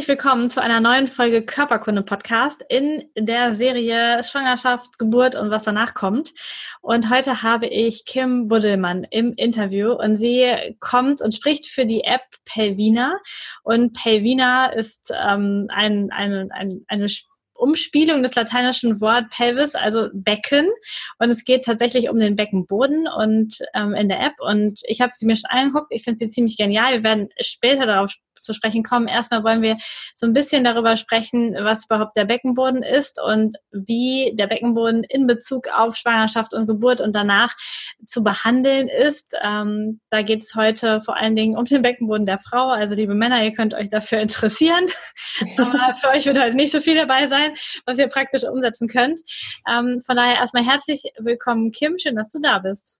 Herzlich willkommen zu einer neuen Folge Körperkunde Podcast in der Serie Schwangerschaft, Geburt und was danach kommt. Und heute habe ich Kim Buddelmann im Interview und sie kommt und spricht für die App Pelvina. Und Pelvina ist ähm, ein, ein, ein, eine Umspielung des lateinischen Wort Pelvis, also Becken. Und es geht tatsächlich um den Beckenboden und ähm, in der App. Und ich habe sie mir schon angeguckt. Ich finde sie ziemlich genial. Wir werden später darauf zu sprechen kommen. Erstmal wollen wir so ein bisschen darüber sprechen, was überhaupt der Beckenboden ist und wie der Beckenboden in Bezug auf Schwangerschaft und Geburt und danach zu behandeln ist. Ähm, da geht es heute vor allen Dingen um den Beckenboden der Frau. Also liebe Männer, ihr könnt euch dafür interessieren. Aber für euch wird halt nicht so viel dabei sein, was ihr praktisch umsetzen könnt. Ähm, von daher erstmal herzlich willkommen, Kim. Schön, dass du da bist.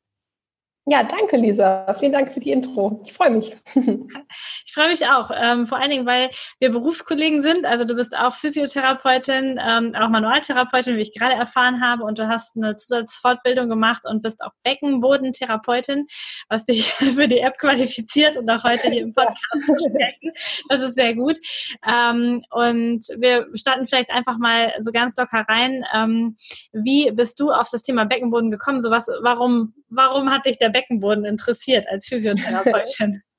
Ja, danke, Lisa. Vielen Dank für die Intro. Ich freue mich. ich freue mich auch. Ähm, vor allen Dingen, weil wir Berufskollegen sind. Also du bist auch Physiotherapeutin, ähm, auch Manualtherapeutin, wie ich gerade erfahren habe. Und du hast eine Zusatzfortbildung gemacht und bist auch Beckenbodentherapeutin, was dich für die App qualifiziert und auch heute hier im Podcast zu sprechen. Das ist sehr gut. Ähm, und wir starten vielleicht einfach mal so ganz locker rein. Ähm, wie bist du auf das Thema Beckenboden gekommen? So was, warum, warum hat dich der Beckenboden interessiert als Physiotherapeutin?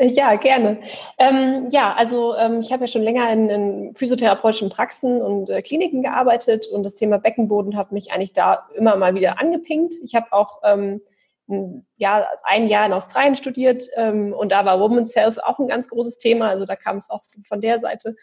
Ja, gerne. Ähm, ja, also ähm, ich habe ja schon länger in, in physiotherapeutischen Praxen und äh, Kliniken gearbeitet und das Thema Beckenboden hat mich eigentlich da immer mal wieder angepinkt. Ich habe auch ähm, ein, ja, ein Jahr in Australien studiert ähm, und da war Women's Health auch ein ganz großes Thema. Also da kam es auch von der Seite.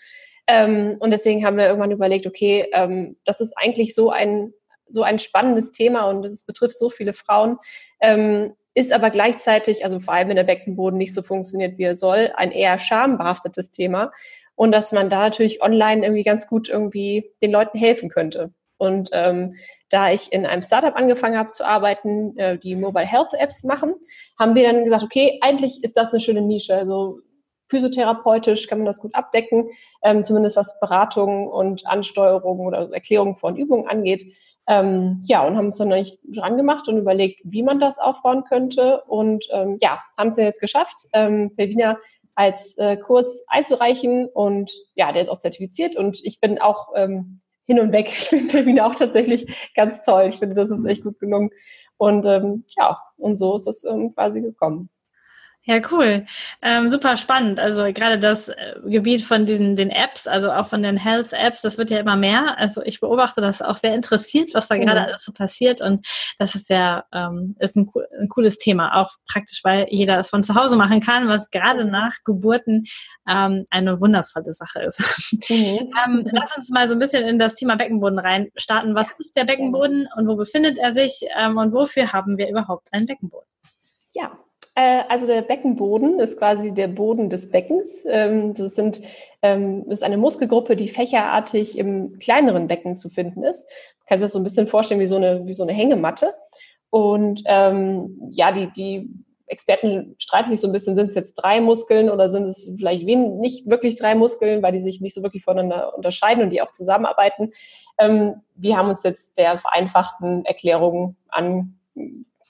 Ähm, und deswegen haben wir irgendwann überlegt, okay, ähm, das ist eigentlich so ein so ein spannendes Thema und es betrifft so viele Frauen, ähm, ist aber gleichzeitig, also vor allem wenn der Beckenboden nicht so funktioniert, wie er soll, ein eher schambehaftetes Thema und dass man da natürlich online irgendwie ganz gut irgendwie den Leuten helfen könnte. Und ähm, da ich in einem Startup angefangen habe zu arbeiten, äh, die Mobile Health Apps machen, haben wir dann gesagt, okay, eigentlich ist das eine schöne Nische. Also physiotherapeutisch kann man das gut abdecken, ähm, zumindest was Beratung und Ansteuerung oder Erklärung von Übungen angeht. Ähm, ja, und haben uns dann nicht dran gemacht und überlegt, wie man das aufbauen könnte. Und ähm, ja, haben es jetzt geschafft, ähm, Pelvina als äh, Kurs einzureichen. Und ja, der ist auch zertifiziert. Und ich bin auch ähm, hin und weg. Ich finde Pelvina auch tatsächlich ganz toll. Ich finde, das ist echt gut gelungen. Und ähm, ja, und so ist es ähm, quasi gekommen. Ja, cool. Ähm, super spannend. Also gerade das äh, Gebiet von diesen den Apps, also auch von den Health Apps, das wird ja immer mehr. Also ich beobachte das auch sehr interessiert, was da mhm. gerade alles so passiert. Und das ist sehr, ähm, ist ein, ein, cooles Thema. Auch praktisch, weil jeder es von zu Hause machen kann, was gerade mhm. nach Geburten ähm, eine wundervolle Sache ist. Mhm. ähm, lass uns mal so ein bisschen in das Thema Beckenboden rein starten. Was ist der Beckenboden und wo befindet er sich? Ähm, und wofür haben wir überhaupt einen Beckenboden? Ja, also der Beckenboden ist quasi der Boden des Beckens. Ähm, das, sind, ähm, ist eine Muskelgruppe, die fächerartig im kleineren Becken zu finden ist. Man kann sich das so ein bisschen vorstellen wie so eine, wie so eine Hängematte. Und ähm, ja, die, die Experten streiten sich so ein bisschen, sind es jetzt drei Muskeln oder sind es vielleicht wen, nicht wirklich drei Muskeln, weil die sich nicht so wirklich voneinander unterscheiden und die auch zusammenarbeiten. Ähm, wir haben uns jetzt der vereinfachten Erklärung an,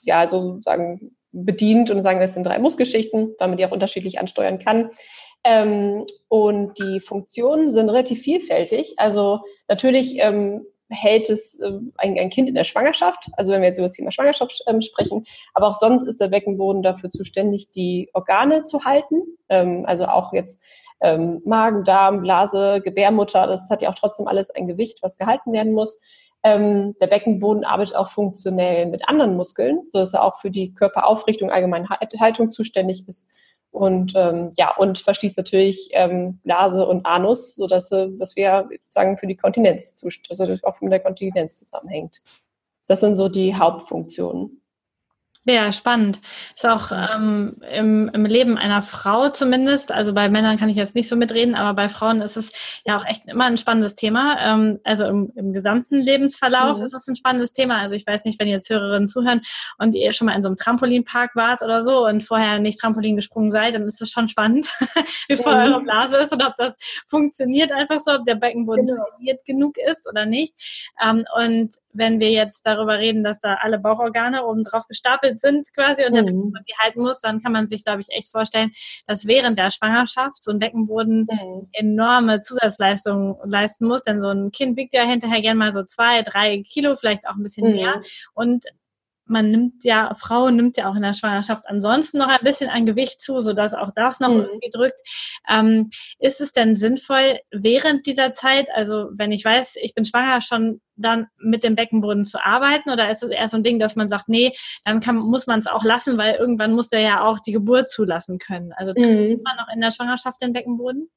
ja, so sagen, bedient und sagen, das sind drei Muskelschichten, weil man die auch unterschiedlich ansteuern kann. Ähm, und die Funktionen sind relativ vielfältig. Also natürlich ähm, hält es äh, ein, ein, Kind in der Schwangerschaft, also wenn wir jetzt über das Thema Schwangerschaft ähm, sprechen, aber auch sonst ist der Beckenboden dafür zuständig, die Organe zu halten. Ähm, also auch jetzt ähm, Magen, Darm, Blase, Gebärmutter, das hat ja auch trotzdem alles ein Gewicht, was gehalten werden muss. Ähm, der Beckenboden arbeitet auch funktionell mit anderen Muskeln, so dass er auch für die Körperaufrichtung, allgemeine Haltung zuständig ist. Und ähm, ja, und verschließt natürlich ähm, Blase und Anus, sodass äh, dass wir sagen für die Kontinenz, also auch mit der Kontinenz zusammenhängt. Das sind so die Hauptfunktionen. Ja, spannend. Ist auch ähm, im, im Leben einer Frau zumindest, also bei Männern kann ich jetzt nicht so mitreden, aber bei Frauen ist es ja auch echt immer ein spannendes Thema. Ähm, also im, im gesamten Lebensverlauf mhm. ist es ein spannendes Thema. Also ich weiß nicht, wenn jetzt Hörerinnen zuhören und ihr schon mal in so einem Trampolinpark wart oder so und vorher nicht Trampolin gesprungen seid, dann ist es schon spannend, wie voll mhm. eure Blase ist und ob das funktioniert einfach so, ob der Beckenboden genau. trainiert genug ist oder nicht. Ähm, und wenn wir jetzt darüber reden, dass da alle Bauchorgane oben drauf gestapelt sind quasi und der mhm. Beckenboden die halten muss, dann kann man sich, glaube ich, echt vorstellen, dass während der Schwangerschaft so ein Beckenboden mhm. enorme Zusatzleistungen leisten muss, denn so ein Kind wiegt ja hinterher gern mal so zwei, drei Kilo, vielleicht auch ein bisschen mhm. mehr und man nimmt ja, Frau nimmt ja auch in der Schwangerschaft ansonsten noch ein bisschen an Gewicht zu, sodass auch das noch mhm. irgendwie drückt. Ähm, ist es denn sinnvoll, während dieser Zeit, also wenn ich weiß, ich bin schwanger, schon dann mit dem Beckenboden zu arbeiten? Oder ist es eher so ein Ding, dass man sagt, nee, dann kann, muss man es auch lassen, weil irgendwann muss er ja auch die Geburt zulassen können. Also mhm. man noch in der Schwangerschaft den Beckenboden?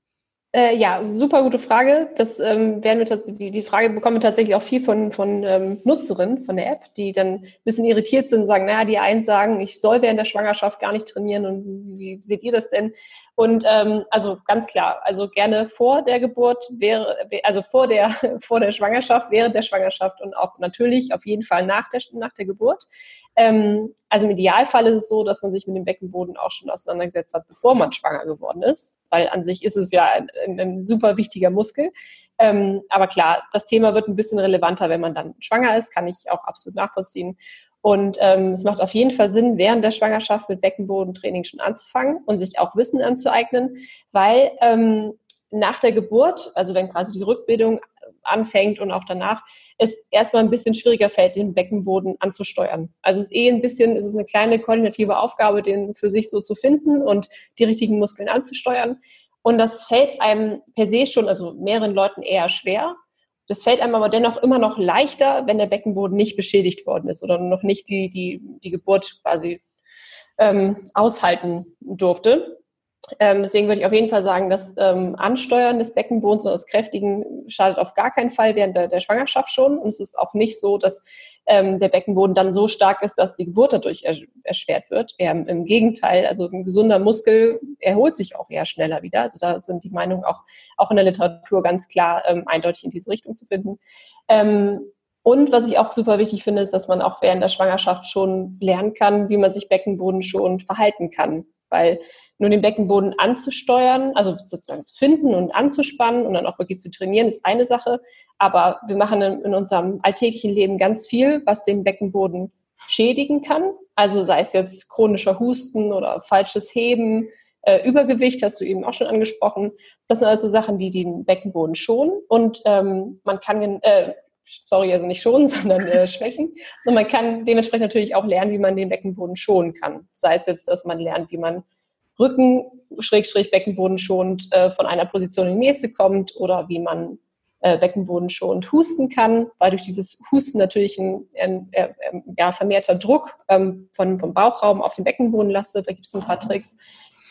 Äh, ja, super gute Frage. Das ähm, werden wir die, die Frage bekommen wir tatsächlich auch viel von, von ähm, Nutzerinnen von der App, die dann ein bisschen irritiert sind und sagen, naja, die einen sagen, ich soll während der Schwangerschaft gar nicht trainieren und wie seht ihr das denn? Und ähm, also ganz klar, also gerne vor der Geburt wäre, also vor der vor der Schwangerschaft, während der Schwangerschaft und auch natürlich auf jeden Fall nach der nach der Geburt. Ähm, also im Idealfall ist es so, dass man sich mit dem Beckenboden auch schon auseinandergesetzt hat, bevor man schwanger geworden ist, weil an sich ist es ja ein, ein, super wichtiger Muskel. Ähm, aber klar, das Thema wird ein bisschen relevanter, wenn man dann schwanger ist, kann ich auch absolut nachvollziehen. Und ähm, es macht auf jeden Fall Sinn, während der Schwangerschaft mit Beckenbodentraining schon anzufangen und sich auch Wissen anzueignen, weil ähm, nach der Geburt, also wenn quasi die Rückbildung anfängt und auch danach, es erstmal ein bisschen schwieriger fällt, den Beckenboden anzusteuern. Also es ist eh ein bisschen, es ist eine kleine koordinative Aufgabe, den für sich so zu finden und die richtigen Muskeln anzusteuern. Und das fällt einem per se schon, also mehreren Leuten eher schwer. Das fällt einem aber dennoch immer noch leichter, wenn der Beckenboden nicht beschädigt worden ist oder noch nicht die, die, die Geburt quasi ähm, aushalten durfte. Ähm, deswegen würde ich auf jeden Fall sagen, das ähm, Ansteuern des Beckenbodens oder das Kräftigen schadet auf gar keinen Fall während der, der Schwangerschaft schon. Und es ist auch nicht so, dass ähm, der Beckenboden dann so stark ist, dass die Geburt dadurch erschwert wird. Eher im, im, Gegenteil, also ein gesunder Muskel erholt sich auch eher schneller wieder. Also da sind die Meinungen auch, auch in der Literatur ganz klar ähm, eindeutig in diese Richtung zu finden. Ähm, und was ich auch super wichtig finde, ist, dass man auch während der Schwangerschaft schon lernen kann, wie man sich Beckenboden schon verhalten kann weil nur den Beckenboden anzusteuern, also sozusagen zu finden und anzuspannen und dann auch wirklich zu trainieren, ist eine Sache. Aber wir machen in, unserem alltäglichen Leben ganz viel, was den Beckenboden schädigen kann. Also sei es jetzt chronischer Husten oder falsches Heben, äh, Übergewicht, hast du eben auch schon angesprochen. Das sind also Sachen, die den Beckenboden schonen und ähm, man kann, äh, sorry, also nicht schonen, sondern äh, schwächen. Und man kann dementsprechend natürlich auch lernen, wie man den Beckenboden schonen kann. Sei es jetzt, dass man lernt, wie man Rücken, Schrägstrich, Beckenboden schonend äh, von einer Position in die nächste kommt oder wie man äh, Beckenboden schonend husten kann, weil durch dieses Husten natürlich ein, ein, ein ja, vermehrter Druck ähm, von, vom Bauchraum auf den Beckenboden lastet. Da gibt es ein paar Tricks.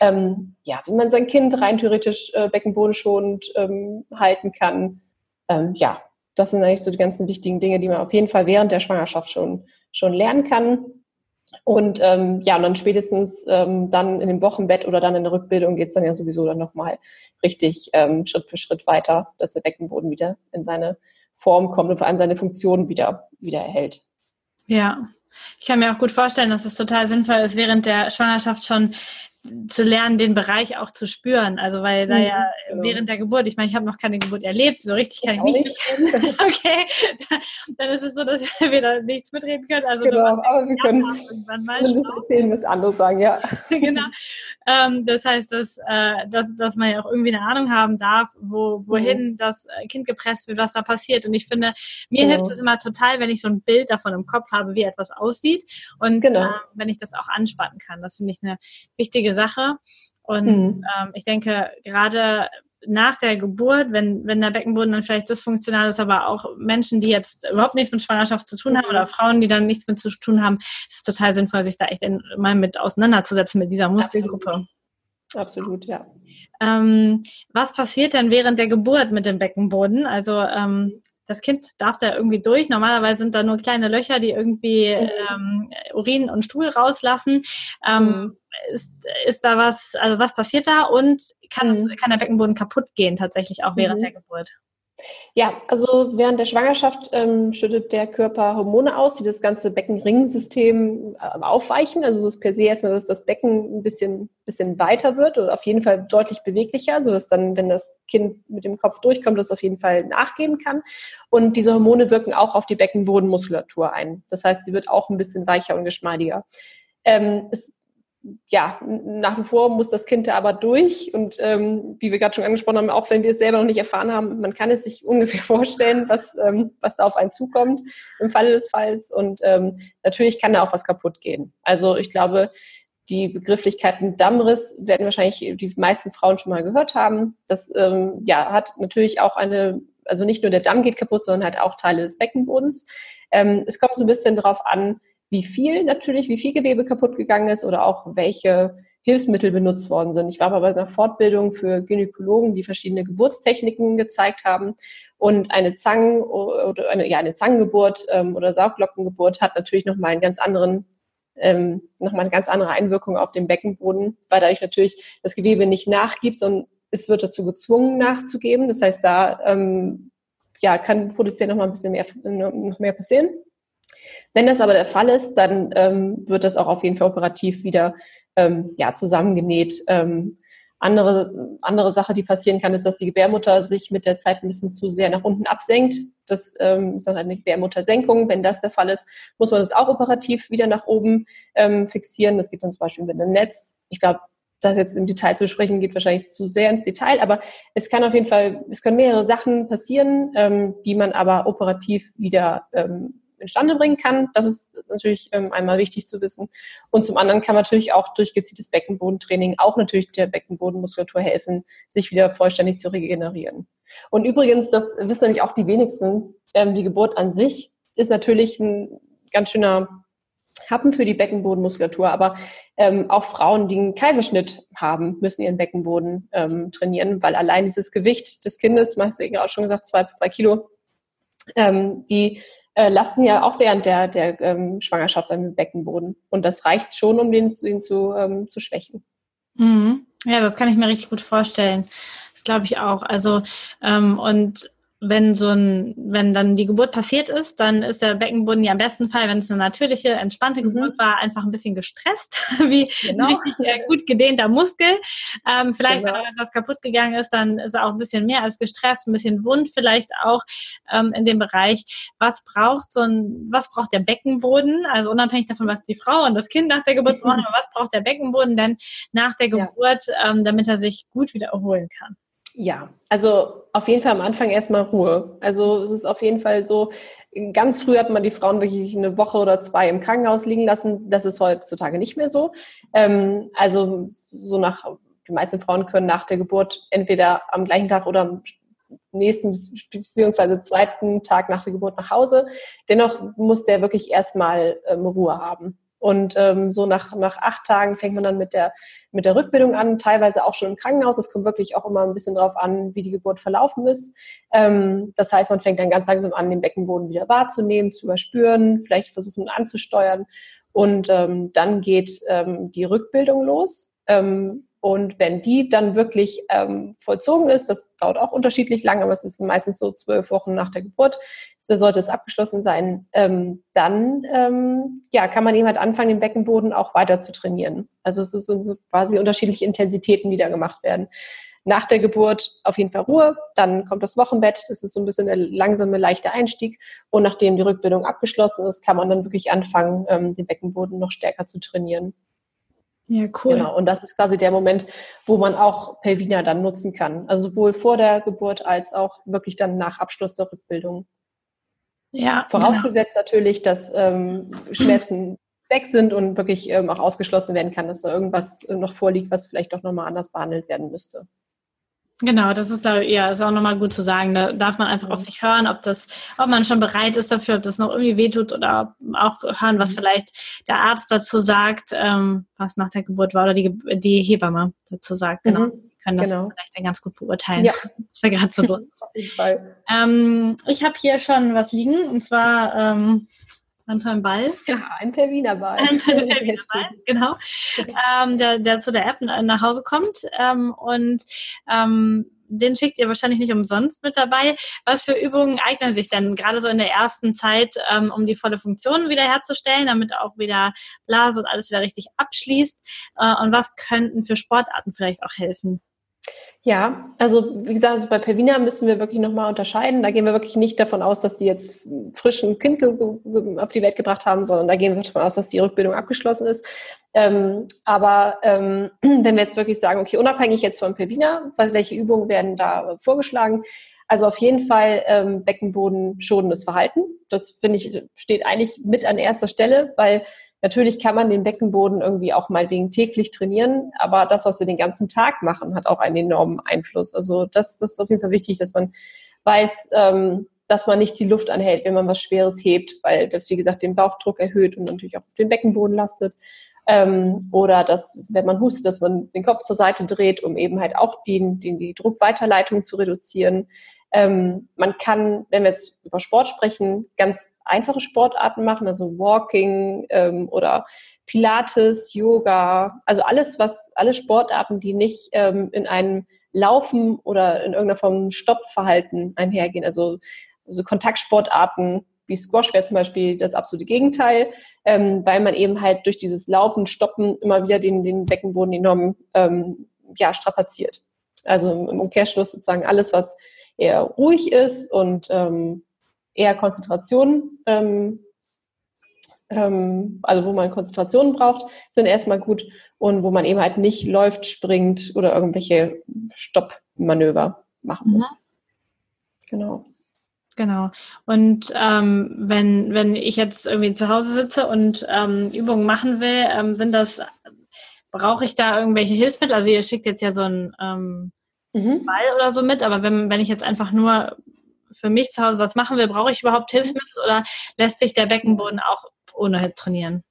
Ähm, ja, wie man sein Kind rein theoretisch äh, beckenbodenschonend ähm, halten kann. Ähm, ja, das sind eigentlich so die ganzen wichtigen Dinge, die man auf jeden Fall während der Schwangerschaft schon, schon lernen kann. Und ähm, ja, und dann spätestens ähm, dann in dem Wochenbett oder dann in der Rückbildung geht es dann ja sowieso dann nochmal richtig ähm, Schritt für Schritt weiter, dass der Beckenboden wieder in seine Form kommt und vor allem seine Funktion wieder, wieder erhält. Ja, ich kann mir auch gut vorstellen, dass es total sinnvoll ist, während der Schwangerschaft schon zu lernen, den Bereich auch zu spüren. Also weil da mhm, ja genau. während der Geburt, ich meine, ich habe noch keine Geburt erlebt, so richtig kann ich, ich nicht mitreden. okay, dann ist es so, dass wir da nichts mitreden können. Also genau, aber wir können irgendwann mal erzählen, was andere sagen, ja. genau. Ähm, das heißt, dass, äh, dass, dass man ja auch irgendwie eine Ahnung haben darf, wo, wohin mhm. das Kind gepresst wird, was da passiert. Und ich finde, mir genau. hilft es immer total, wenn ich so ein Bild davon im Kopf habe, wie etwas aussieht und genau. äh, wenn ich das auch anspannen kann. Das finde ich eine wichtige Sache. Und mhm. ähm, ich denke, gerade nach der Geburt, wenn, wenn der Beckenboden dann vielleicht dysfunktional ist, aber auch Menschen, die jetzt überhaupt nichts mit Schwangerschaft zu tun haben oder Frauen, die dann nichts mit zu tun haben, ist es total sinnvoll, sich da echt mal mit auseinanderzusetzen mit dieser Muskelgruppe. Absolut, Absolut ja. Ähm, was passiert denn während der Geburt mit dem Beckenboden? Also ähm, das Kind darf da irgendwie durch. Normalerweise sind da nur kleine Löcher, die irgendwie mhm. ähm, Urin und Stuhl rauslassen. Ähm, mhm. ist, ist da was, also was passiert da und kann, es, mhm. kann der Beckenboden kaputt gehen tatsächlich auch während mhm. der Geburt? Ja, also während der Schwangerschaft ähm, schüttet der Körper Hormone aus, die das ganze Beckenringsystem äh, aufweichen. Also es ist per se erstmal, dass das Becken ein bisschen, bisschen weiter wird oder auf jeden Fall deutlich beweglicher, sodass dann, wenn das Kind mit dem Kopf durchkommt, das auf jeden Fall nachgeben kann. Und diese Hormone wirken auch auf die Beckenbodenmuskulatur ein. Das heißt, sie wird auch ein bisschen weicher und geschmeidiger. Ähm, es ja, nach wie vor muss das Kind da aber durch. Und ähm, wie wir gerade schon angesprochen haben, auch wenn wir es selber noch nicht erfahren haben, man kann es sich ungefähr vorstellen, was, ähm, was da auf einen zukommt im Falle des Falls. Und ähm, natürlich kann da auch was kaputt gehen. Also ich glaube, die Begrifflichkeiten Dammriss werden wahrscheinlich die meisten Frauen schon mal gehört haben. Das ähm, ja, hat natürlich auch eine, also nicht nur der Damm geht kaputt, sondern halt auch Teile des Beckenbodens. Ähm, es kommt so ein bisschen darauf an, wie viel natürlich, wie viel Gewebe kaputt gegangen ist oder auch welche Hilfsmittel benutzt worden sind. Ich war aber bei einer Fortbildung für Gynäkologen, die verschiedene Geburtstechniken gezeigt haben. Und eine Zangen oder eine, ja, eine Zangengeburt ähm, oder Sauglockengeburt hat natürlich nochmal einen ganz anderen ähm, nochmal eine ganz andere Einwirkung auf den Beckenboden, weil dadurch natürlich das Gewebe nicht nachgibt, sondern es wird dazu gezwungen nachzugeben. Das heißt, da ähm, ja, kann potenziell noch mal ein bisschen mehr, noch mehr passieren. Wenn das aber der Fall ist, dann ähm, wird das auch auf jeden Fall operativ wieder ähm, ja, zusammengenäht. Ähm, andere, andere Sache, die passieren kann, ist, dass die Gebärmutter sich mit der Zeit ein bisschen zu sehr nach unten absenkt. Das ähm, ist dann eine Gebärmuttersenkung. Wenn das der Fall ist, muss man das auch operativ wieder nach oben ähm, fixieren. Das geht dann zum Beispiel mit einem Netz. Ich glaube, das jetzt im Detail zu sprechen, geht wahrscheinlich zu sehr ins Detail, aber es kann auf jeden Fall, es können mehrere Sachen passieren, ähm, die man aber operativ wieder ähm, instande bringen kann. Das ist natürlich ähm, einmal wichtig zu wissen. Und zum anderen kann man natürlich auch durch gezieltes Beckenbodentraining auch natürlich der Beckenbodenmuskulatur helfen, sich wieder vollständig zu regenerieren. Und übrigens, das wissen nämlich auch die wenigsten, ähm, die Geburt an sich ist natürlich ein ganz schöner Happen für die Beckenbodenmuskulatur, aber ähm, auch Frauen, die einen Kaiserschnitt haben, müssen ihren Beckenboden ähm, trainieren, weil allein dieses Gewicht des Kindes, du hast ja gerade schon gesagt, zwei bis drei Kilo, ähm, die äh, lasten ja auch während der, der ähm, Schwangerschaft am Beckenboden. Und das reicht schon, um den, ihn zu, ähm, zu schwächen. Mhm. Ja, das kann ich mir richtig gut vorstellen. Das glaube ich auch. Also, ähm, und wenn so ein, wenn dann die Geburt passiert ist, dann ist der Beckenboden ja im besten Fall, wenn es eine natürliche, entspannte mhm. Geburt war, einfach ein bisschen gestresst, wie genau. ein richtig äh, gut gedehnter Muskel. Ähm, vielleicht, genau. wenn etwas kaputt gegangen ist, dann ist er auch ein bisschen mehr als gestresst, ein bisschen wund vielleicht auch ähm, in dem Bereich. Was braucht so ein, was braucht der Beckenboden? Also unabhängig davon, was die Frau und das Kind nach der Geburt brauchen, aber was braucht der Beckenboden denn nach der Geburt, ja. ähm, damit er sich gut wieder erholen kann? Ja, also auf jeden Fall am Anfang erstmal Ruhe. Also es ist auf jeden Fall so, ganz früh hat man die Frauen wirklich eine Woche oder zwei im Krankenhaus liegen lassen. Das ist heutzutage nicht mehr so. Ähm, also so nach, die meisten Frauen können nach der Geburt entweder am gleichen Tag oder am nächsten beziehungsweise zweiten Tag nach der Geburt nach Hause. Dennoch muss der wirklich erstmal ähm, Ruhe haben. Und ähm, so nach, nach acht Tagen fängt man dann mit der, mit der Rückbildung an, teilweise auch schon im Krankenhaus. Es kommt wirklich auch immer ein bisschen drauf an, wie die Geburt verlaufen ist. Ähm, das heißt, man fängt dann ganz langsam an, den Beckenboden wieder wahrzunehmen, zu überspüren, vielleicht versuchen anzusteuern. Und ähm, dann geht ähm, die Rückbildung los. Ähm, und wenn die dann wirklich ähm, vollzogen ist, das dauert auch unterschiedlich lang, aber es ist meistens so zwölf Wochen nach der Geburt, da sollte es abgeschlossen sein, ähm, dann ähm, ja, kann man eben halt anfangen, den Beckenboden auch weiter zu trainieren. Also es sind so quasi unterschiedliche Intensitäten, die da gemacht werden. Nach der Geburt auf jeden Fall Ruhe, dann kommt das Wochenbett, das ist so ein bisschen der langsame, leichte Einstieg. Und nachdem die Rückbildung abgeschlossen ist, kann man dann wirklich anfangen, ähm, den Beckenboden noch stärker zu trainieren. Ja, cool. Genau. Und das ist quasi der Moment, wo man auch Pelvina dann nutzen kann. Also sowohl vor der Geburt als auch wirklich dann nach Abschluss der Rückbildung. Ja. Vorausgesetzt genau. natürlich, dass ähm, Schmerzen weg sind und wirklich ähm, auch ausgeschlossen werden kann, dass da irgendwas noch vorliegt, was vielleicht doch nochmal anders behandelt werden müsste. Genau, das ist da ja ist auch nochmal gut zu sagen. Da darf man einfach auf sich hören, ob das, ob man schon bereit ist dafür, ob das noch irgendwie wehtut oder auch hören, was mhm. vielleicht der Arzt dazu sagt, ähm, was nach der Geburt war oder die, die Hebamme dazu sagt. Genau. Mhm. können das genau. vielleicht dann ganz gut beurteilen, ja. was da gerade so los ist. Ähm, ich habe hier schon was liegen und zwar ähm, ein Ball. Ja, ein per Wiener Ball. Ein per Wiener Ball, genau. ähm, der, der zu der App nach Hause kommt. Ähm, und ähm, den schickt ihr wahrscheinlich nicht umsonst mit dabei. Was für Übungen eignen sich denn gerade so in der ersten Zeit, ähm, um die volle Funktion wiederherzustellen, damit auch wieder Blase und alles wieder richtig abschließt? Äh, und was könnten für Sportarten vielleicht auch helfen? Ja, also wie gesagt, also bei Pervina müssen wir wirklich nochmal unterscheiden. Da gehen wir wirklich nicht davon aus, dass sie jetzt frisch ein Kind auf die Welt gebracht haben, sondern da gehen wir davon aus, dass die Rückbildung abgeschlossen ist. Ähm, aber ähm, wenn wir jetzt wirklich sagen, okay, unabhängig jetzt von Pervina, welche Übungen werden da vorgeschlagen? Also auf jeden Fall ähm, Beckenboden schonendes Verhalten. Das finde ich steht eigentlich mit an erster Stelle, weil Natürlich kann man den Beckenboden irgendwie auch mal wegen täglich trainieren, aber das, was wir den ganzen Tag machen, hat auch einen enormen Einfluss. Also das, das ist auf jeden Fall wichtig, dass man weiß, ähm, dass man nicht die Luft anhält, wenn man was Schweres hebt, weil das, wie gesagt, den Bauchdruck erhöht und natürlich auch auf den Beckenboden lastet. Ähm, oder dass, wenn man hustet, dass man den Kopf zur Seite dreht, um eben halt auch die, die, die Druckweiterleitung zu reduzieren. Ähm, man kann, wenn wir jetzt über Sport sprechen, ganz einfache Sportarten machen, also Walking ähm, oder Pilates, Yoga, also alles, was, alle Sportarten, die nicht ähm, in einem Laufen oder in irgendeiner Form Stoppverhalten einhergehen, also, also Kontaktsportarten, wie Squash wäre zum Beispiel das absolute Gegenteil, ähm, weil man eben halt durch dieses Laufen, Stoppen immer wieder den, den Beckenboden enorm ähm, ja, strapaziert. Also im Umkehrschluss sozusagen alles, was eher ruhig ist und ähm, eher Konzentration, ähm, ähm, also wo man Konzentration braucht, sind erstmal gut und wo man eben halt nicht läuft, springt oder irgendwelche Stoppmanöver machen muss. Mhm. Genau. Genau. Und ähm, wenn, wenn ich jetzt irgendwie zu Hause sitze und ähm, Übungen machen will, ähm, sind das, brauche ich da irgendwelche Hilfsmittel? Also ihr schickt jetzt ja so ein ähm, mhm. Ball oder so mit, aber wenn, wenn ich jetzt einfach nur für mich zu Hause was machen will, brauche ich überhaupt Hilfsmittel oder lässt sich der Beckenboden auch ohne trainieren?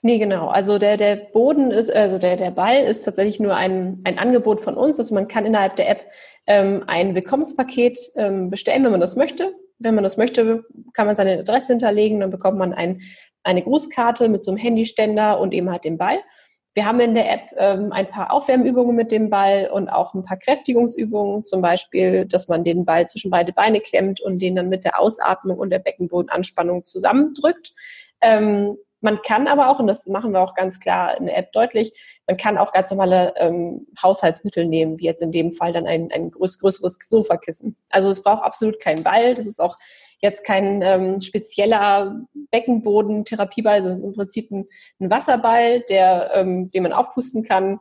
Nee, genau. Also der, der Boden ist, also der, der Ball ist tatsächlich nur ein, ein Angebot von uns. Also man kann innerhalb der App ähm, ein Willkommenspaket ähm, bestellen, wenn man das möchte. Wenn man das möchte, kann man seine Adresse hinterlegen, dann bekommt man ein, eine Grußkarte mit so einem Handyständer und eben halt den Ball. Wir haben in der App ähm, ein paar Aufwärmübungen mit dem Ball und auch ein paar Kräftigungsübungen, zum Beispiel, dass man den Ball zwischen beide Beine klemmt und den dann mit der Ausatmung und der Beckenbodenanspannung zusammendrückt. Ähm, man kann aber auch, und das machen wir auch ganz klar in der App deutlich, man kann auch ganz normale ähm, Haushaltsmittel nehmen, wie jetzt in dem Fall dann ein, ein größeres Sofakissen. Also es braucht absolut keinen Ball. Das ist auch jetzt kein ähm, spezieller Beckenboden-Therapieball, sondern es ist im Prinzip ein, ein Wasserball, der, ähm, den man aufpusten kann.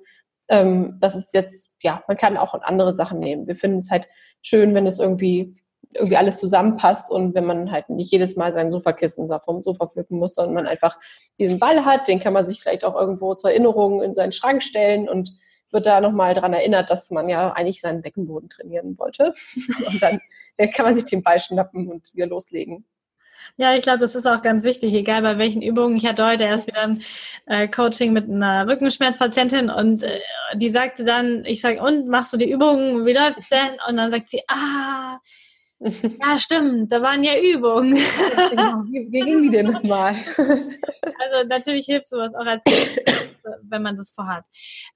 Ähm, das ist jetzt, ja, man kann auch andere Sachen nehmen. Wir finden es halt schön, wenn es irgendwie irgendwie alles zusammenpasst und wenn man halt nicht jedes Mal sein Sofakissen vom Sofa pflücken muss, sondern man einfach diesen Ball hat, den kann man sich vielleicht auch irgendwo zur Erinnerung in seinen Schrank stellen und wird da nochmal dran erinnert, dass man ja eigentlich seinen Beckenboden trainieren wollte. Und dann kann man sich den Ball schnappen und wieder loslegen. Ja, ich glaube, das ist auch ganz wichtig, egal bei welchen Übungen. Ich hatte heute erst wieder ein äh, Coaching mit einer Rückenschmerzpatientin und äh, die sagte dann, ich sage, und machst du die Übungen, wie läuft's denn? Und dann sagt sie, ah, ja, stimmt, da waren ja Übungen. Genau. Wie, wie ging die denn nochmal? Also natürlich hilft sowas auch als wenn man das vorhat.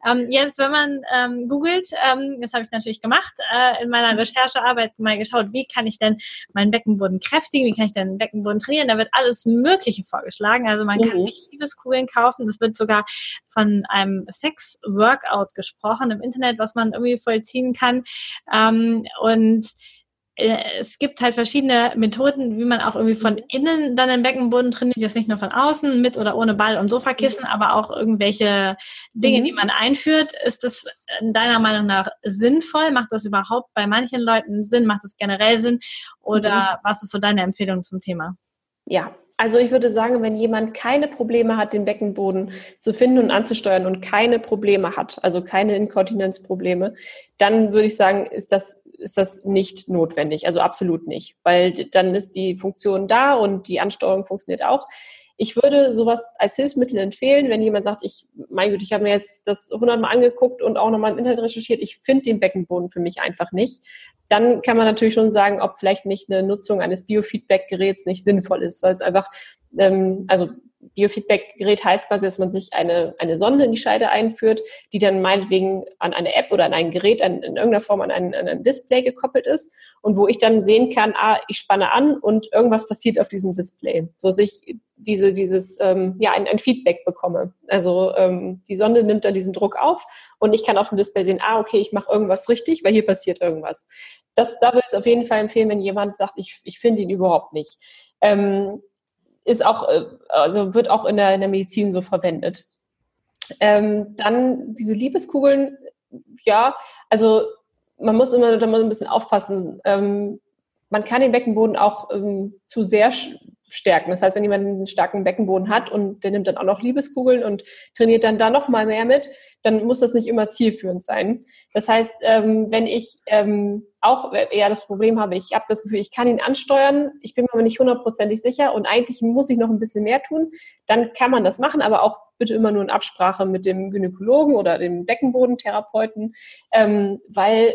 Ähm, jetzt, wenn man ähm, googelt, ähm, das habe ich natürlich gemacht, äh, in meiner Recherchearbeit mal geschaut, wie kann ich denn meinen Beckenboden kräftigen, wie kann ich denn den Beckenboden trainieren, da wird alles Mögliche vorgeschlagen. Also man mhm. kann sich Liebeskugeln kaufen, das wird sogar von einem Sex-Workout gesprochen im Internet, was man irgendwie vollziehen kann. Ähm, und es gibt halt verschiedene Methoden, wie man auch irgendwie von innen dann den Beckenboden trainiert, jetzt nicht nur von außen, mit oder ohne Ball und Sofakissen, mhm. aber auch irgendwelche Dinge, mhm. die man einführt. Ist das deiner Meinung nach sinnvoll? Macht das überhaupt bei manchen Leuten Sinn? Macht das generell Sinn? Oder mhm. was ist so deine Empfehlung zum Thema? Ja, also ich würde sagen, wenn jemand keine Probleme hat, den Beckenboden zu finden und anzusteuern und keine Probleme hat, also keine Inkontinenzprobleme, dann würde ich sagen, ist das ist das nicht notwendig, also absolut nicht, weil dann ist die Funktion da und die Ansteuerung funktioniert auch. ich würde sowas als Hilfsmittel empfehlen, wenn jemand sagt, ich, mein Gott, ich habe mir jetzt das hundertmal angeguckt und auch nochmal im Internet recherchiert, ich finde den Beckenboden für mich einfach nicht. Dann kann man natürlich schon sagen, ob vielleicht nicht eine Nutzung eines Biofeedback-Geräts nicht sinnvoll ist, weil es einfach, ähm, also Biofeedback-Gerät heißt quasi, dass man sich eine, eine Sonde in die Scheide einführt, die dann meinetwegen an eine App oder an ein Gerät an, in irgendeiner Form an ein, an ein Display gekoppelt ist und wo ich dann sehen kann, ah, ich spanne an und irgendwas passiert auf diesem Display, so dass ich diese, dieses, ähm, ja, ein, ein Feedback bekomme. Also ähm, die Sonde nimmt dann diesen Druck auf und ich kann auf dem Display sehen, ah, okay, ich mache irgendwas richtig, weil hier passiert irgendwas. Das, da würde ich es auf jeden Fall empfehlen, wenn jemand sagt, ich, ich finde ihn überhaupt nicht. Ähm, ist auch, äh, also wird auch in der, in der Medizin so verwendet. Ähm, dann diese Liebeskugeln, ja, also man muss immer da muss ein bisschen aufpassen. Ähm, man kann den Beckenboden auch ähm, zu sehr stärken. Das heißt, wenn jemand einen starken Beckenboden hat und der nimmt dann auch noch Liebeskugeln und trainiert dann da noch mal mehr mit, dann muss das nicht immer zielführend sein. Das heißt, ähm, wenn ich ähm, auch eher das Problem habe, ich habe das Gefühl, ich kann ihn ansteuern, ich bin mir aber nicht hundertprozentig sicher und eigentlich muss ich noch ein bisschen mehr tun, dann kann man das machen, aber auch bitte immer nur in Absprache mit dem Gynäkologen oder dem Beckenbodentherapeuten, ähm, weil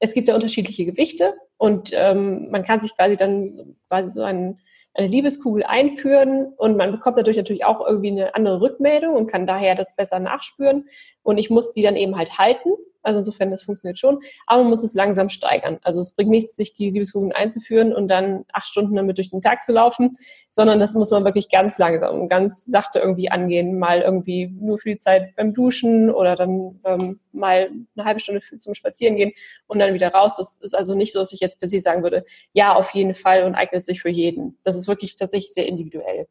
es gibt ja unterschiedliche Gewichte und man kann sich quasi dann quasi so einen eine Liebeskugel einführen und man bekommt dadurch natürlich auch irgendwie eine andere Rückmeldung und kann daher das besser nachspüren. Und ich muss die dann eben halt halten also insofern, das funktioniert schon. Aber man muss es langsam steigern. Also es bringt nichts, sich die Liebeskugeln einzuführen und dann acht Stunden damit durch den Tag zu laufen, sondern das muss man wirklich ganz langsam und ganz sachte irgendwie angehen. Mal irgendwie nur für die Zeit beim Duschen oder dann ähm, mal eine halbe Stunde zum Spazieren gehen und dann wieder raus. Das ist also nicht so, dass ich jetzt per se sagen würde, ja, auf jeden Fall und eignet sich für jeden. Das ist wirklich tatsächlich sehr individuell.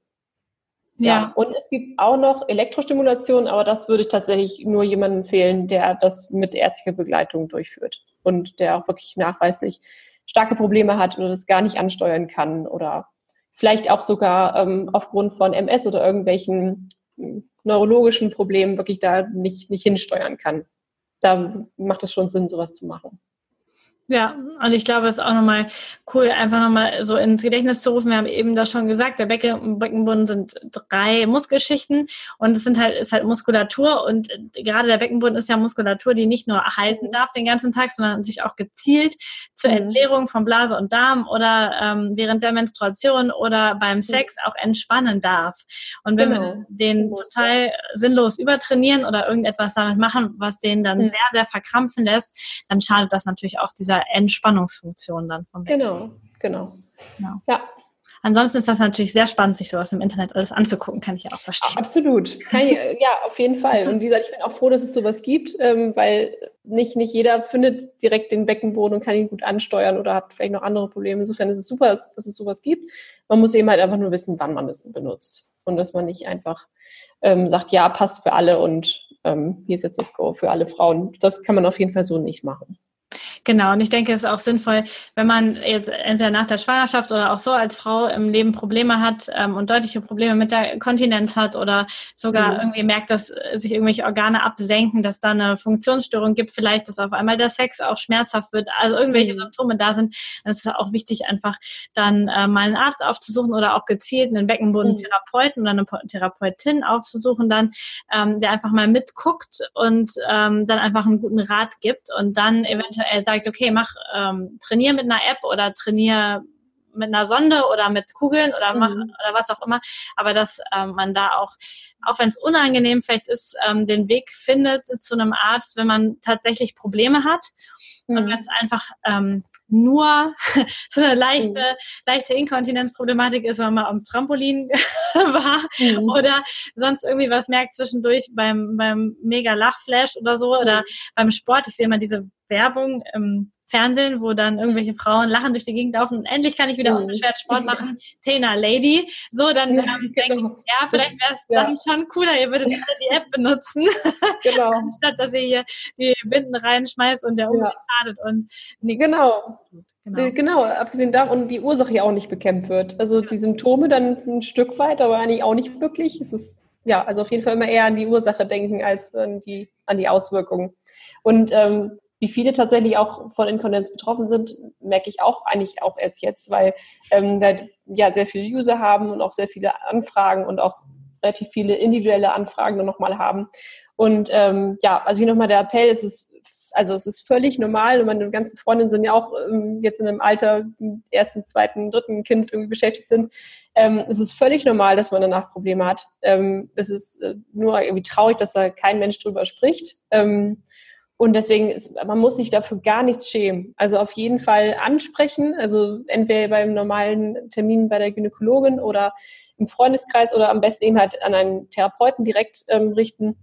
Ja. ja. Und es gibt auch noch Elektrostimulation, aber das würde ich tatsächlich nur jemandem empfehlen, der das mit ärztlicher Begleitung durchführt und der auch wirklich nachweislich starke Probleme hat oder das gar nicht ansteuern kann oder vielleicht auch sogar ähm, aufgrund von MS oder irgendwelchen hm, neurologischen Problemen wirklich da nicht, nicht hinsteuern kann. Da macht es schon Sinn, sowas zu machen. Ja, und ich glaube, es ist auch nochmal cool, einfach nochmal so ins Gedächtnis zu rufen. Wir haben eben das schon gesagt, der Becken, Beckenboden sind drei Muskelschichten und es sind halt, ist halt Muskulatur und gerade der Beckenboden ist ja Muskulatur, die nicht nur erhalten darf den ganzen Tag, sondern sich auch gezielt zur mhm. Entleerung von Blase und Darm oder ähm, während der Menstruation oder beim mhm. Sex auch entspannen darf. Und wenn genau. wir den total sinnlos übertrainieren oder irgendetwas damit machen, was den dann mhm. sehr, sehr verkrampfen lässt, dann schadet das natürlich auch dieser Entspannungsfunktion dann vom Becken. Genau, genau. genau. Ja. Ansonsten ist das natürlich sehr spannend, sich sowas im Internet alles anzugucken, kann ich ja auch verstehen. Absolut. Ich, ja, auf jeden Fall. Und wie gesagt, ich bin auch froh, dass es sowas gibt, ähm, weil nicht, nicht jeder findet direkt den Beckenboden und kann ihn gut ansteuern oder hat vielleicht noch andere Probleme. Insofern ist es super, dass, dass es sowas gibt. Man muss eben halt einfach nur wissen, wann man es benutzt. Und dass man nicht einfach ähm, sagt, ja, passt für alle und ähm, hier ist jetzt das Go für alle Frauen. Das kann man auf jeden Fall so nicht machen. Genau, und ich denke, es ist auch sinnvoll, wenn man jetzt entweder nach der Schwangerschaft oder auch so als Frau im Leben Probleme hat ähm, und deutliche Probleme mit der Kontinenz hat oder sogar mhm. irgendwie merkt, dass sich irgendwelche Organe absenken, dass da eine Funktionsstörung gibt, vielleicht, dass auf einmal der Sex auch schmerzhaft wird, also irgendwelche mhm. Symptome da sind, dann ist es auch wichtig, einfach dann äh, mal einen Arzt aufzusuchen oder auch gezielt einen Beckenbodentherapeuten mhm. oder eine Therapeutin aufzusuchen, dann, ähm, der einfach mal mitguckt und ähm, dann einfach einen guten Rat gibt und dann eventuell sagt, okay, mach, ähm, trainier mit einer App oder trainier mit einer Sonde oder mit Kugeln oder mach mhm. oder was auch immer, aber dass ähm, man da auch, auch wenn es unangenehm vielleicht ist, ähm, den Weg findet zu einem Arzt, wenn man tatsächlich Probleme hat mhm. und wenn es einfach ähm, nur so eine leichte, mhm. leichte Inkontinenzproblematik ist, wenn man am Trampolin war mhm. oder sonst irgendwie was merkt zwischendurch beim, beim mega Lachflash oder so oder mhm. beim Sport. Ich sehe immer diese Werbung im Fernsehen, wo dann irgendwelche Frauen lachen durch die Gegend laufen und endlich kann ich wieder mhm. unbeschwert Sport machen. Tena Lady. So, dann ja, ähm, denke ich, genau. ja, vielleicht wäre es ja. dann schon cooler, ihr würdet die App benutzen. Genau. Statt dass ihr hier die Binden reinschmeißt und der Umwelt schadet und nichts. Genau. Genau. Genau, abgesehen davon die Ursache ja auch nicht bekämpft wird. Also die Symptome dann ein Stück weit, aber eigentlich auch nicht wirklich. Es ist ja, also auf jeden Fall immer eher an die Ursache denken als an die, an die Auswirkungen. Und ähm, Wie viele tatsächlich auch von Inkontinenz betroffen sind, merke ich auch eigentlich auch erst jetzt, weil ähm, wir ja sehr viele User haben und auch sehr viele Anfragen und auch relativ viele individuelle Anfragen nochmal haben. Und ähm, ja, also hier nochmal der Appell, es ist also es ist völlig normal und meine ganzen Freundinnen sind ja auch ähm, jetzt in einem Alter, ersten, zweiten, dritten Kind irgendwie beschäftigt sind. Ähm, es ist völlig normal, dass man danach Probleme hat. Ähm, es ist äh, nur irgendwie traurig, dass da kein Mensch drüber spricht. Ähm, und deswegen ist, man muss sich dafür gar nichts schämen. Also auf jeden Fall ansprechen, also entweder beim normalen Termin bei der Gynäkologin oder im Freundeskreis oder am besten eben halt an einen Therapeuten direkt ähm, richten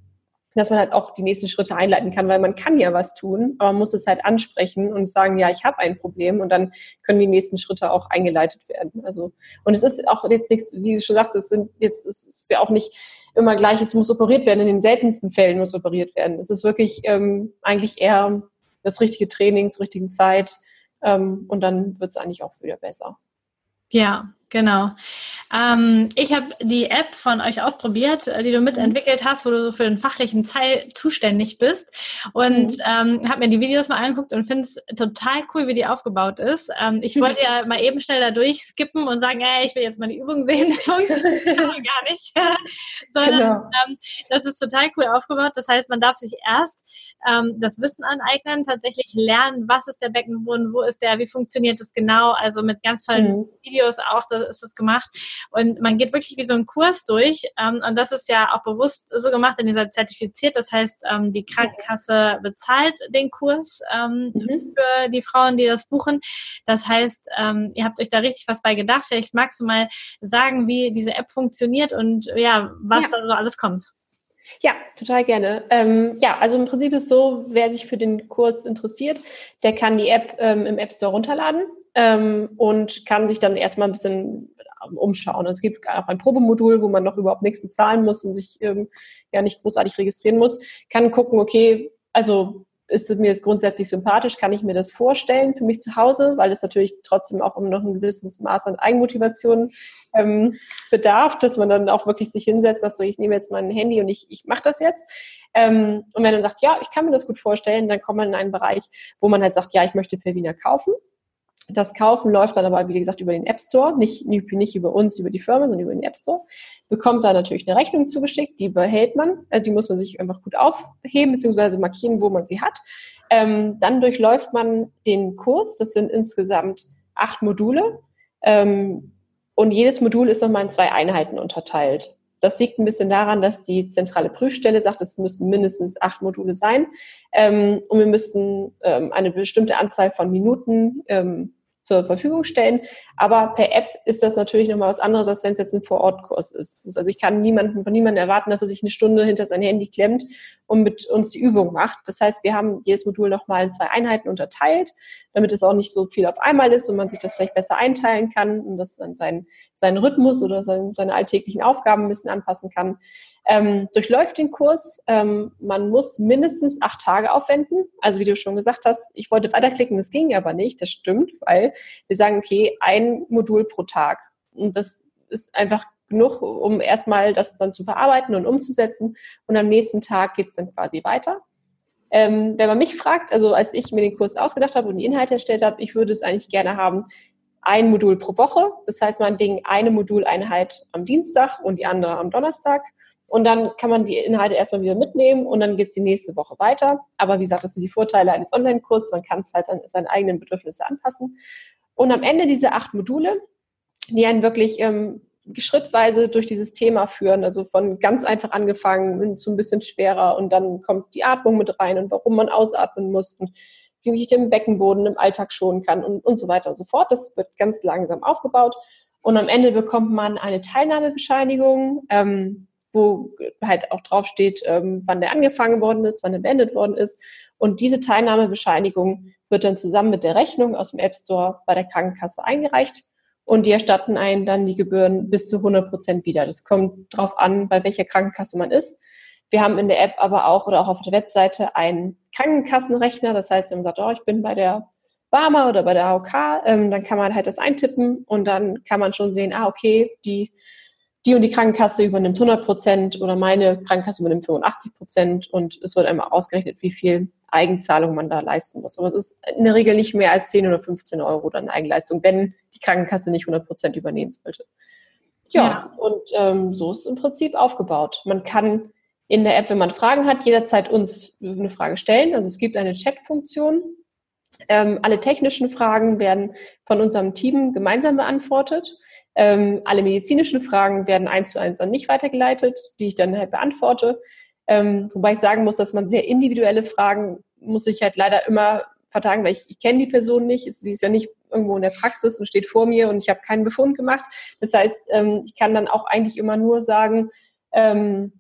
dass man halt auch die nächsten Schritte einleiten kann, weil man kann ja was tun, aber man muss es halt ansprechen und sagen, ja, ich habe ein Problem und dann können die nächsten Schritte auch eingeleitet werden. Also und es ist auch jetzt nichts, wie du schon sagst, es sind jetzt es ist ja auch nicht immer gleich, es muss operiert werden. In den seltensten Fällen muss operiert werden. Es ist wirklich ähm, eigentlich eher das richtige Training zur richtigen Zeit ähm, und dann wird es eigentlich auch wieder besser. Ja, Genau. Ähm, ich habe die App von euch ausprobiert, äh, die du mitentwickelt hast, wo du so für den fachlichen Teil zuständig bist. Und mhm. ähm, habe mir die Videos mal angeguckt und finde es total cool, wie die aufgebaut ist. Ähm, ich wollte ja mal eben schnell da durchskippen und sagen, ey, ich will jetzt mal die Übung sehen. Das funktioniert aber gar nicht. Sondern genau. ähm, das ist total cool aufgebaut. Das heißt, man darf sich erst ähm, das Wissen aneignen, tatsächlich lernen, was ist der Beckenboden, wo ist der, wie funktioniert es genau. Also mit ganz tollen mhm. Videos auch. Das ist es gemacht. Und man geht wirklich wie so einen Kurs durch. Ähm, und das ist ja auch bewusst so gemacht, denn ihr seid zertifiziert. Das heißt, ähm, die Krankenkasse bezahlt den Kurs ähm, mhm. für die Frauen, die das buchen. Das heißt, ähm, ihr habt euch da richtig was bei gedacht. Vielleicht magst du mal sagen, wie diese App funktioniert und ja, was ja. da so alles kommt. Ja, total gerne. Ähm, ja, also im Prinzip ist so, wer sich für den Kurs interessiert, der kann die App ähm, im App Store runterladen ähm, und kann sich dann erstmal ein bisschen ähm, umschauen. Es gibt auch ein Probemodul, wo man noch überhaupt nichts bezahlen muss und sich ähm, ja nicht großartig registrieren muss. Kann gucken, okay, also ist mir das grundsätzlich sympathisch, kann ich mir das vorstellen für mich zu Hause, weil es natürlich trotzdem auch um noch ein gewisses Maß an Eigenmotivation ähm, bedarf, dass man dann auch wirklich sich hinsetzt, sagt so, ich nehme jetzt mein Handy und ich, ich mache das jetzt. Ähm, und wenn man sagt, ja, ich kann mir das gut vorstellen, dann kommt man in einen Bereich, wo man halt sagt, ja, ich möchte Pervina kaufen das Kaufen läuft dann aber, wie gesagt, über den App Store, nicht, nicht über uns, über die Firma, sondern über den App Store. Bekommt da natürlich eine Rechnung zugeschickt, die behält man, äh, die muss man sich einfach gut aufheben, beziehungsweise markieren, wo man sie hat. Ähm, dann durchläuft man den Kurs, das sind insgesamt acht Module. Ähm, und jedes Modul ist nochmal in zwei Einheiten unterteilt. Das liegt ein bisschen daran, dass die zentrale Prüfstelle sagt, es müssen mindestens acht Module sein. Ähm, und wir müssen ähm, eine bestimmte Anzahl von Minuten ähm, zur Verfügung stellen. Aber per App ist das natürlich nochmal was anderes, als wenn es jetzt ein Vor-Ort-Kurs ist. Also ich kann niemanden, von niemandem erwarten, dass er sich eine Stunde hinter sein Handy klemmt und mit uns die Übung macht. Das heißt, wir haben jedes Modul nochmal in zwei Einheiten unterteilt, damit es auch nicht so viel auf einmal ist und man sich das vielleicht besser einteilen kann und das dann seinen, seinen Rhythmus oder seine alltäglichen Aufgaben ein bisschen anpassen kann ähm, durchläuft den Kurs. Ähm, man muss mindestens acht Tage aufwenden. Also wie du schon gesagt hast, ich wollte weiterklicken, das ging aber nicht. Das stimmt, weil wir sagen, okay, ein Modul pro Tag. Und das ist einfach genug, um erstmal das dann zu verarbeiten und umzusetzen. Und am nächsten Tag geht's dann quasi weiter. Ähm, wenn man mich fragt, also als ich mir den Kurs ausgedacht habe und die Inhalte erstellt habe, ich würde es eigentlich gerne haben, ein Modul pro Woche. Das heißt, man wegen eine Moduleinheit am Dienstag und die andere am Donnerstag. Und dann kann man die Inhalte erstmal wieder mitnehmen und dann geht es die nächste Woche weiter. Aber wie gesagt, das sind die Vorteile eines Online-Kurses. Man kann es halt an seine eigenen Bedürfnisse anpassen. Und am Ende diese acht Module, die einen wirklich ähm, schrittweise durch dieses Thema führen, also von ganz einfach angefangen zu ein bisschen schwerer und dann kommt die Atmung mit rein und warum man ausatmen muss und wie ich den Beckenboden im Alltag schonen kann und, und so weiter und so fort. Das wird ganz langsam aufgebaut und am Ende bekommt man eine Teilnahmebescheinigung. Ähm, wo halt auch draufsteht, ähm, wann der angefangen worden ist, wann er beendet worden ist. Und diese Teilnahmebescheinigung wird dann zusammen mit der Rechnung aus dem App Store bei der Krankenkasse eingereicht und die erstatten einen dann die Gebühren bis zu 100 Prozent wieder. Das kommt drauf an, bei welcher Krankenkasse man ist. Wir haben in der App aber auch oder auch auf der Webseite einen Krankenkassenrechner. Das heißt, wenn man sagt, oh, ich bin bei der Barmer oder bei der AOK, ähm, dann kann man halt das eintippen und dann kann man schon sehen, ah, okay, die die und die Krankenkasse übernimmt 100 Prozent oder meine Krankenkasse übernimmt 85 Prozent und es wird einmal ausgerechnet, wie viel Eigenzahlung man da leisten muss. Aber es ist in der Regel nicht mehr als 10 oder 15 Euro dann Eigenleistung, wenn die Krankenkasse nicht 100 Prozent übernehmen sollte. Ja, ja. und ähm, so ist es im Prinzip aufgebaut. Man kann in der App, wenn man Fragen hat, jederzeit uns eine Frage stellen. Also es gibt eine Chat-Funktion. Ähm, alle technischen Fragen werden von unserem Team gemeinsam beantwortet. Ähm, alle medizinischen Fragen werden eins zu eins an mich weitergeleitet, die ich dann halt beantworte. Ähm, wobei ich sagen muss, dass man sehr individuelle Fragen muss ich halt leider immer vertagen, weil ich, ich kenne die Person nicht. Sie ist ja nicht irgendwo in der Praxis und steht vor mir und ich habe keinen Befund gemacht. Das heißt, ähm, ich kann dann auch eigentlich immer nur sagen, ähm,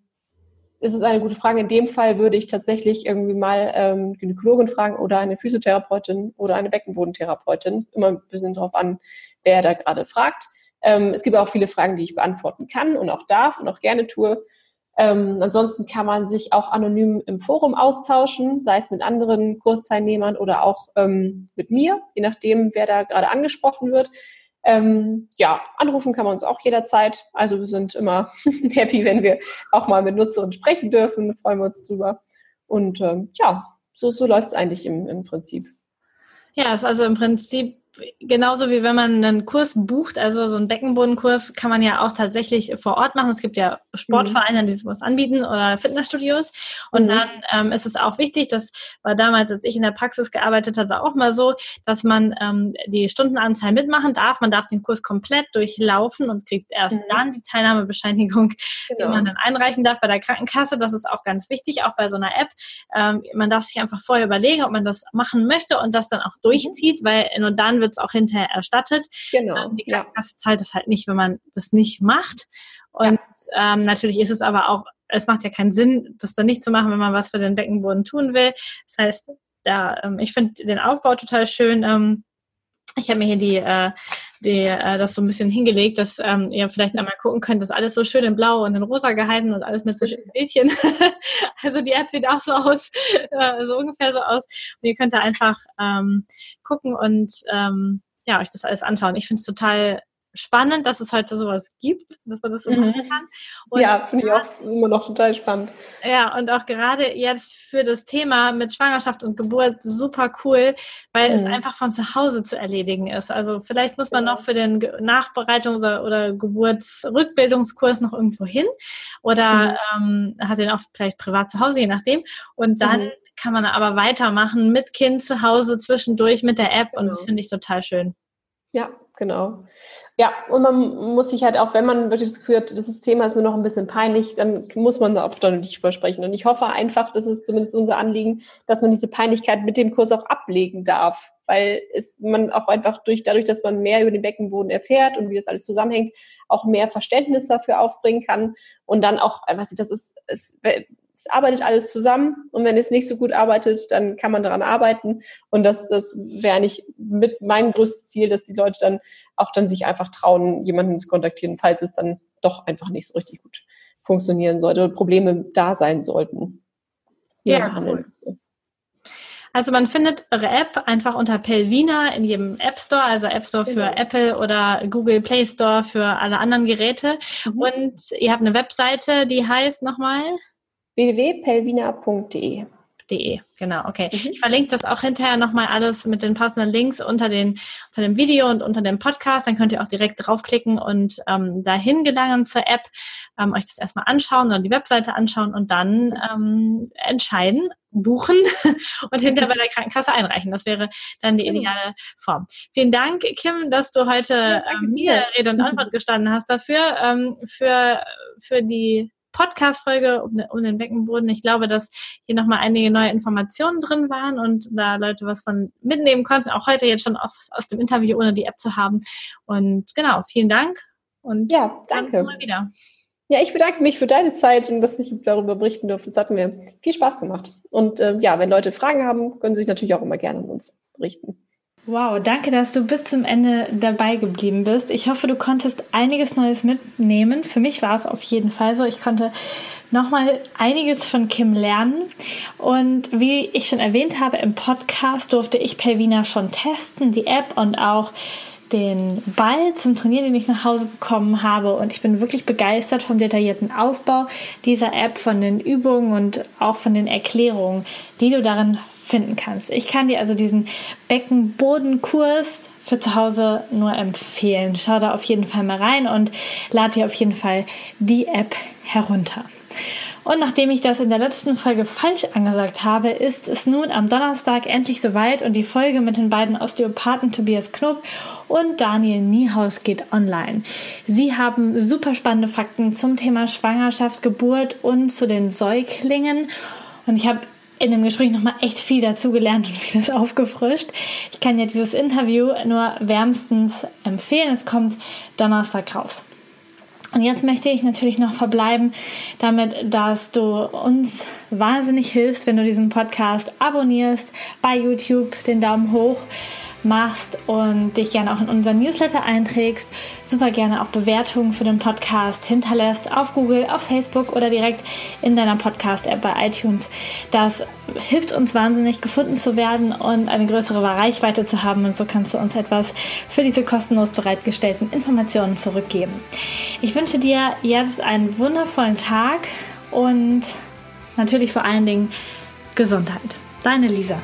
es ist eine gute Frage. In dem Fall würde ich tatsächlich irgendwie mal ähm, Gynäkologin fragen oder eine Physiotherapeutin oder eine Beckenbodentherapeutin. Immer ein bisschen drauf an, wer da gerade fragt. Ähm, es gibt auch viele Fragen, die ich beantworten kann und auch darf und auch gerne tue. Ähm, ansonsten kann man sich auch anonym im Forum austauschen, sei es mit anderen Kursteilnehmern oder auch ähm, mit mir, je nachdem, wer da gerade angesprochen wird. Ähm, ja, anrufen kann man uns auch jederzeit. Also wir sind immer happy, wenn wir auch mal mit Nutzern sprechen dürfen. Freuen wir uns drüber. Und ähm, ja, so, so läuft es eigentlich im, im Prinzip. Ja, es ist also im Prinzip genauso wie wenn man einen Kurs bucht, also so einen Beckenbodenkurs kann man ja auch tatsächlich vor Ort machen. Es gibt ja Sportvereine, mhm. die sowas anbieten oder Fitnessstudios. Und mhm. dann ähm, ist es auch wichtig, das war damals, als ich in der Praxis gearbeitet hatte, auch mal so, dass man ähm, die Stundenanzahl mitmachen darf. Man darf den Kurs komplett durchlaufen und kriegt erst mhm. dann die Teilnahmebescheinigung, genau. die man dann einreichen darf bei der Krankenkasse. Das ist auch ganz wichtig, auch bei so einer App. Ähm, man darf sich einfach vorher überlegen, ob man das machen möchte und das dann auch mhm. durchzieht, weil nur dann wird es auch hinterher erstattet. Genau. Ähm, die Krankenkasse zahlt es halt nicht, wenn man das nicht macht. Und ja. ähm, natürlich ist es aber auch, es macht ja keinen Sinn, das dann nicht zu machen, wenn man was für den Beckenboden tun will. Das heißt, da, ähm, ich finde den Aufbau total schön. Ähm, ich habe mir hier die, äh, die, äh, das so ein bisschen hingelegt, dass ähm, ihr vielleicht einmal gucken könnt, das ist alles so schön in blau und in rosa gehalten und alles mit so schönen Bildchen. also die App sieht auch so aus, äh, so ungefähr so aus. Und ihr könnt da einfach ähm, gucken und ähm, ja, euch das alles anschauen. Ich finde es total spannend, dass es heute sowas gibt, dass man das so mhm. machen kann. Und ja, finde ich auch immer noch total spannend. Ja, und auch gerade jetzt für das Thema mit Schwangerschaft und Geburt super cool, weil mhm. es einfach von zu Hause zu erledigen ist. Also vielleicht muss man ja. noch für den Nachbereitungs- oder, oder Geburtsrückbildungskurs noch irgendwo hin oder mhm. ähm, hat den auch vielleicht privat zu Hause, je nachdem. Und dann mhm. kann man aber weitermachen mit Kind zu Hause zwischendurch mit der App genau. und das genau. finde ich total schön. Ja, genau. Ja, und man muss sich halt auch, wenn man wirklich das Gefühl hat, das Thema ist mir noch ein bisschen peinlich, dann muss man da auch dann nicht drüber sprechen. Und ich hoffe einfach, das ist zumindest unser Anliegen, dass man diese Peinlichkeit mit dem Kurs auch ablegen darf. Weil es man auch einfach durch, dadurch, dass man mehr über den Beckenboden erfährt und wie das alles zusammenhängt, auch mehr Verständnis dafür aufbringen kann. Und dann auch, was das ist, es, es arbeitet alles zusammen und wenn es nicht so gut arbeitet, dann kann man daran arbeiten. Und das, das wäre nicht mit meinem größtes Ziel, dass die Leute dann auch dann sich einfach trauen, jemanden zu kontaktieren, falls es dann doch einfach nicht so richtig gut funktionieren sollte oder Probleme da sein sollten. Ja, cool. Also man findet eure App einfach unter Pelvina in jedem App Store, also App Store für genau. Apple oder Google Play Store für alle anderen Geräte. Mhm. Und ihr habt eine Webseite, die heißt nochmal www.pelvina.de. De, genau, okay. Mhm. Ich verlinke das auch hinterher nochmal alles mit den passenden Links unter, den, unter dem Video und unter dem Podcast. Dann könnt ihr auch direkt draufklicken und ähm, dahin gelangen zur App, ähm, euch das erstmal anschauen oder die Webseite anschauen und dann ähm, entscheiden, buchen und hinterher bei der Krankenkasse einreichen. Das wäre dann die genau. ideale Form. Vielen Dank, Kim, dass du heute ja, ähm, mir Rede und Antwort gestanden hast dafür, ähm, für, für die Podcast-Folge um, um, den Beckenboden. Ich glaube, dass hier nochmal einige neue Informationen drin waren und da Leute was von mitnehmen konnten. Auch heute jetzt schon aus, aus dem Interview, ohne die App zu haben. Und genau, vielen Dank. Und ja, danke. Mal wieder. Ja, ich bedanke mich für deine Zeit und dass ich darüber berichten durfte. Es hat mir viel Spaß gemacht. Und äh, ja, wenn Leute Fragen haben, können sie sich natürlich auch immer gerne an uns berichten. Wow, danke, dass du bis zum Ende dabei geblieben bist. Ich hoffe, du konntest einiges Neues mitnehmen. Für mich war es auf jeden Fall so. Ich konnte nochmal einiges von Kim lernen. Und wie ich schon erwähnt habe, im Podcast durfte ich Pelvina schon testen, die App und auch den Ball zum Trainieren, den ich nach Hause bekommen habe. Und ich bin wirklich begeistert vom detaillierten Aufbau dieser App, von den Übungen und auch von den Erklärungen, die du darin finden kannst. Ich kann dir also diesen Beckenbodenkurs für zu Hause nur empfehlen. Schau da auf jeden Fall mal rein und lad dir auf jeden Fall die App herunter. Und nachdem ich das in der letzten Folge falsch angesagt habe, ist es nun am Donnerstag endlich soweit und die Folge mit den beiden Osteopathen Tobias Knob und Daniel Niehaus geht online. Sie haben super spannende Fakten zum Thema Schwangerschaft, Geburt und zu den Säuglingen. Und ich habe in dem Gespräch nochmal echt viel dazugelernt und vieles aufgefrischt. Ich kann ja dieses Interview nur wärmstens empfehlen. Es kommt Donnerstag raus. Und jetzt möchte ich natürlich noch verbleiben damit, dass du uns wahnsinnig hilfst, wenn du diesen Podcast abonnierst, bei YouTube den Daumen hoch machst und dich gerne auch in unseren Newsletter einträgst, super gerne auch Bewertungen für den Podcast hinterlässt auf Google, auf Facebook oder direkt in deiner Podcast-App bei iTunes. Das hilft uns wahnsinnig, gefunden zu werden und eine größere Reichweite zu haben und so kannst du uns etwas für diese kostenlos bereitgestellten Informationen zurückgeben. Ich wünsche dir jetzt einen wundervollen Tag und natürlich vor allen Dingen Gesundheit. Deine Lisa.